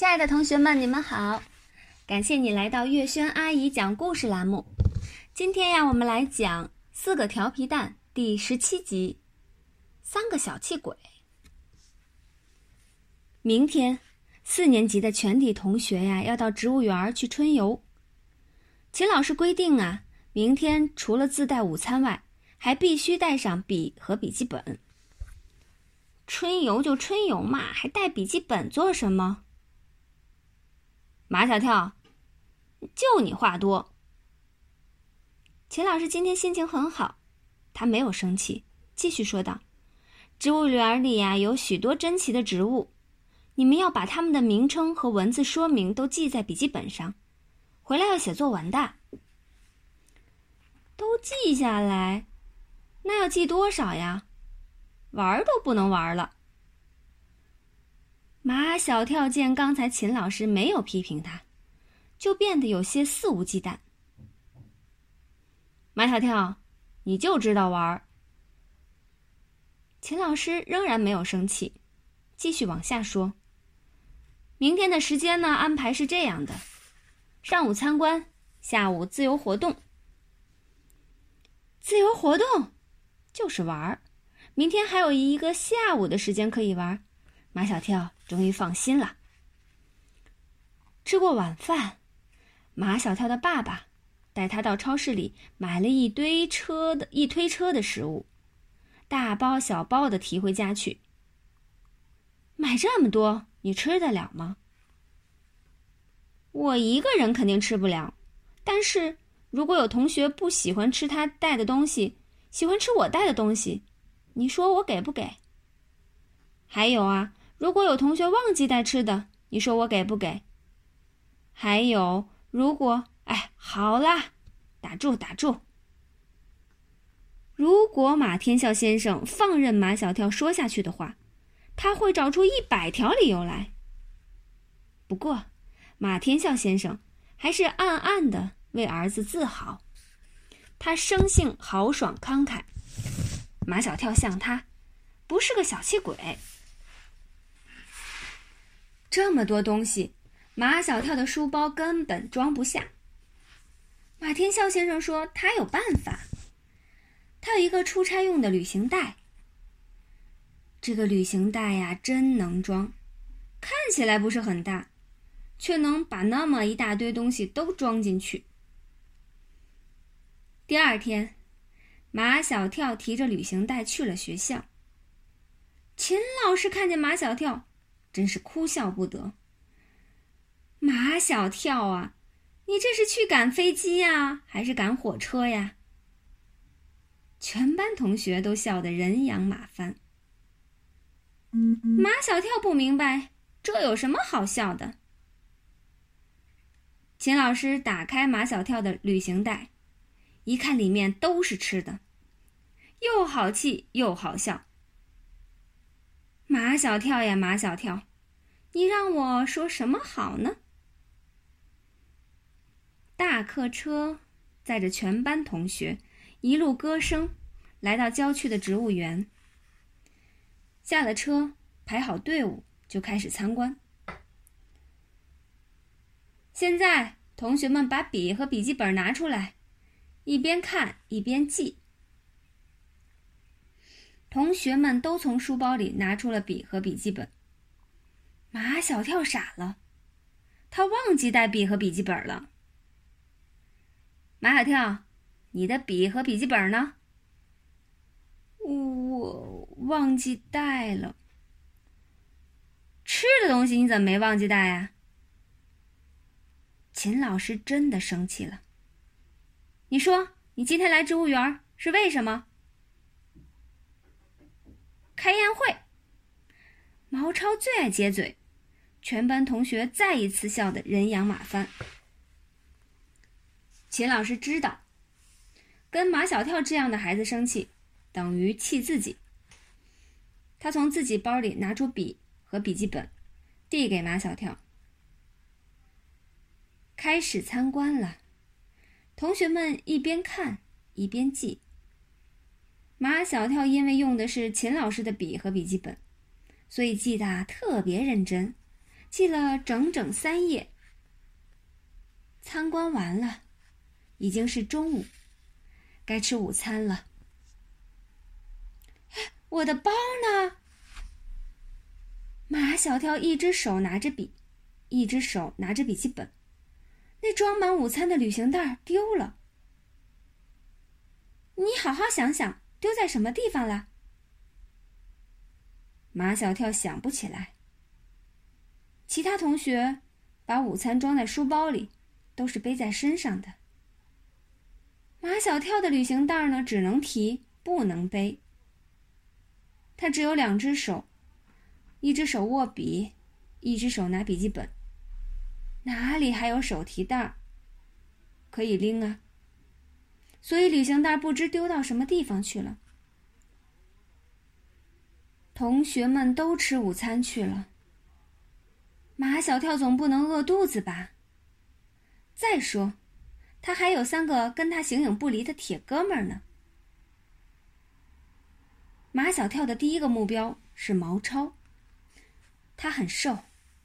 亲爱的同学们，你们好！感谢你来到月轩阿姨讲故事栏目。今天呀，我们来讲《四个调皮蛋》第十七集《三个小气鬼》。明天，四年级的全体同学呀，要到植物园去春游。秦老师规定啊，明天除了自带午餐外，还必须带上笔和笔记本。春游就春游嘛，还带笔记本做什么？马小跳，就你话多。秦老师今天心情很好，他没有生气，继续说道：“植物园里呀有许多珍奇的植物，你们要把它们的名称和文字说明都记在笔记本上，回来要写作文的。都记下来，那要记多少呀？玩都不能玩了。”马小跳见刚才秦老师没有批评他，就变得有些肆无忌惮。马小跳，你就知道玩。秦老师仍然没有生气，继续往下说：“明天的时间呢？安排是这样的：上午参观，下午自由活动。自由活动就是玩儿。明天还有一个下午的时间可以玩。”马小跳终于放心了。吃过晚饭，马小跳的爸爸带他到超市里买了一堆车的一推车的食物，大包小包的提回家去。买这么多，你吃得了吗？我一个人肯定吃不了，但是如果有同学不喜欢吃他带的东西，喜欢吃我带的东西，你说我给不给？还有啊。如果有同学忘记带吃的，你说我给不给？还有，如果哎，好啦，打住打住。如果马天笑先生放任马小跳说下去的话，他会找出一百条理由来。不过，马天笑先生还是暗暗的为儿子自豪，他生性豪爽慷慨。马小跳像他，不是个小气鬼。这么多东西，马小跳的书包根本装不下。马天笑先生说：“他有办法，他有一个出差用的旅行袋。这个旅行袋呀，真能装，看起来不是很大，却能把那么一大堆东西都装进去。”第二天，马小跳提着旅行袋去了学校。秦老师看见马小跳。真是哭笑不得。马小跳啊，你这是去赶飞机呀，还是赶火车呀？全班同学都笑得人仰马翻。马小跳不明白，这有什么好笑的？秦老师打开马小跳的旅行袋，一看里面都是吃的，又好气又好笑。马小跳呀，马小跳，你让我说什么好呢？大客车载着全班同学，一路歌声，来到郊区的植物园。下了车，排好队伍，就开始参观。现在，同学们把笔和笔记本拿出来，一边看一边记。同学们都从书包里拿出了笔和笔记本。马小跳傻了，他忘记带笔和笔记本了。马小跳，你的笔和笔记本呢？我忘记带了。吃的东西你怎么没忘记带呀？秦老师真的生气了。你说你今天来植物园是为什么？开宴会，毛超最爱接嘴，全班同学再一次笑得人仰马翻。秦老师知道，跟马小跳这样的孩子生气，等于气自己。他从自己包里拿出笔和笔记本，递给马小跳。开始参观了，同学们一边看一边记。马小跳因为用的是秦老师的笔和笔记本，所以记得特别认真，记了整整三页。参观完了，已经是中午，该吃午餐了。我的包呢？马小跳一只手拿着笔，一只手拿着笔记本，那装满午餐的旅行袋丢了。你好好想想，丢在什么地方了？马小跳想不起来。其他同学把午餐装在书包里，都是背在身上的。马小跳的旅行袋呢，只能提不能背。他只有两只手，一只手握笔，一只手拿笔记本，哪里还有手提袋可以拎啊？所以旅行袋不知丢到什么地方去了。同学们都吃午餐去了。马小跳总不能饿肚子吧？再说，他还有三个跟他形影不离的铁哥们儿呢。马小跳的第一个目标是毛超。他很瘦，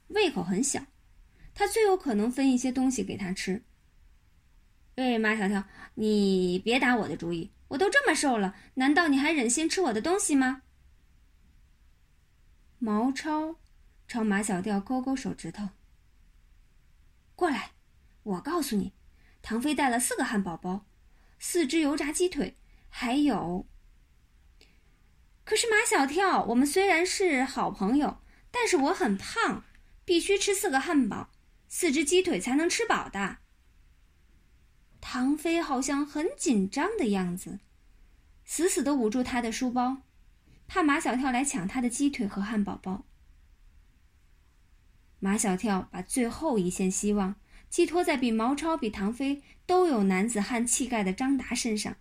胃口很小，他最有可能分一些东西给他吃。喂，马小跳，你别打我的主意！我都这么瘦了，难道你还忍心吃我的东西吗？毛超朝马小跳勾勾手指头。过来，我告诉你，唐飞带了四个汉堡包，四只油炸鸡腿，还有……可是马小跳，我们虽然是好朋友，但是我很胖，必须吃四个汉堡、四只鸡腿才能吃饱的。唐飞好像很紧张的样子，死死的捂住他的书包，怕马小跳来抢他的鸡腿和汉堡包。马小跳把最后一线希望寄托在比毛超、比唐飞都有男子汉气概的张达身上。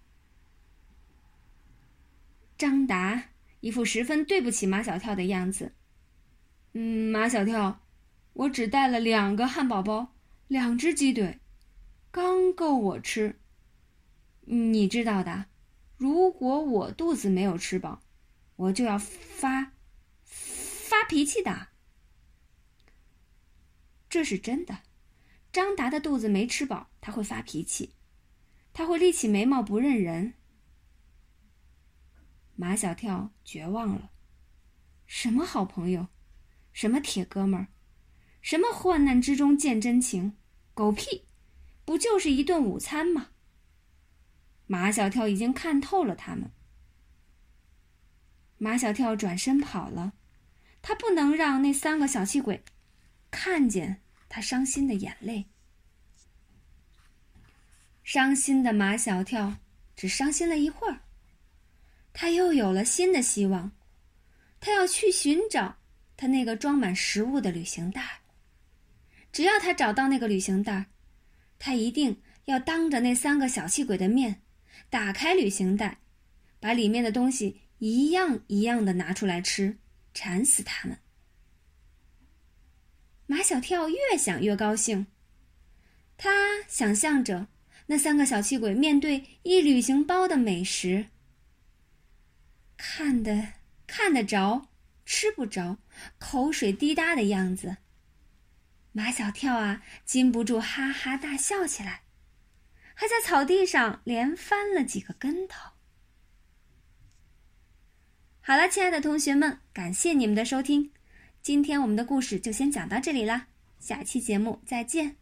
张达一副十分对不起马小跳的样子。嗯，马小跳，我只带了两个汉堡包，两只鸡腿。刚够我吃。你知道的，如果我肚子没有吃饱，我就要发发脾气的。这是真的，张达的肚子没吃饱，他会发脾气，他会立起眉毛不认人。马小跳绝望了，什么好朋友，什么铁哥们儿，什么患难之中见真情，狗屁！不就是一顿午餐吗？马小跳已经看透了他们。马小跳转身跑了，他不能让那三个小气鬼看见他伤心的眼泪。伤心的马小跳只伤心了一会儿，他又有了新的希望，他要去寻找他那个装满食物的旅行袋。只要他找到那个旅行袋。他一定要当着那三个小气鬼的面，打开旅行袋，把里面的东西一样一样的拿出来吃，馋死他们。马小跳越想越高兴，他想象着那三个小气鬼面对一旅行包的美食，看得看得着，吃不着，口水滴答的样子。马小跳啊，禁不住哈哈大笑起来，还在草地上连翻了几个跟头。好了，亲爱的同学们，感谢你们的收听，今天我们的故事就先讲到这里啦，下期节目再见。